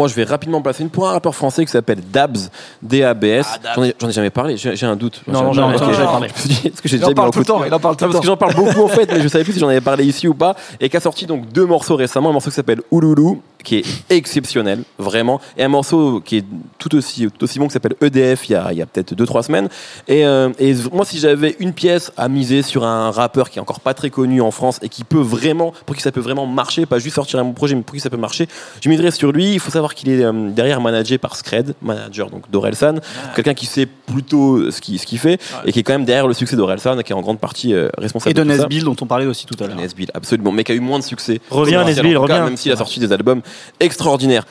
Moi, je vais rapidement placer une pour un rappeur français qui s'appelle Dabs, D-A-B-S. Ah, Dabs. J'en ai, j'en ai jamais parlé, j'ai un doute. Non, non, j'ai- jamais parlé. Est-ce que j'ai Il déjà mis parle tout le temps, il en parle tout non, le parce que temps. j'en parle beaucoup en fait, mais je savais plus si j'en avais parlé ici ou pas. Et qui a sorti donc deux morceaux récemment, un morceau qui s'appelle Ouloulou, qui est exceptionnel, vraiment, et un morceau qui est tout aussi, tout aussi bon qui s'appelle EDF il y a, il y a peut-être deux trois semaines. Et, euh, et moi, si j'avais une pièce à miser sur un rappeur qui est encore pas très connu en France et qui peut vraiment, pour qui ça peut vraiment marcher, pas juste sortir un projet, mais pour qui ça peut marcher, je miserais sur lui. Il faut savoir qu'il est euh, derrière managé par Scred, manager donc d'Orelsan, quelqu'un qui sait plutôt ce qu'il ce qu'il fait et qui est quand même derrière le succès d'Orelsan, qui est en grande partie euh, responsable Et de ça. Nesbill dont on parlait aussi tout à l'heure. Nesbill, absolument, mais qui a eu moins de succès. Reviens, Nesbill, reviens. Même s'il a sorti des albums extraordinaires.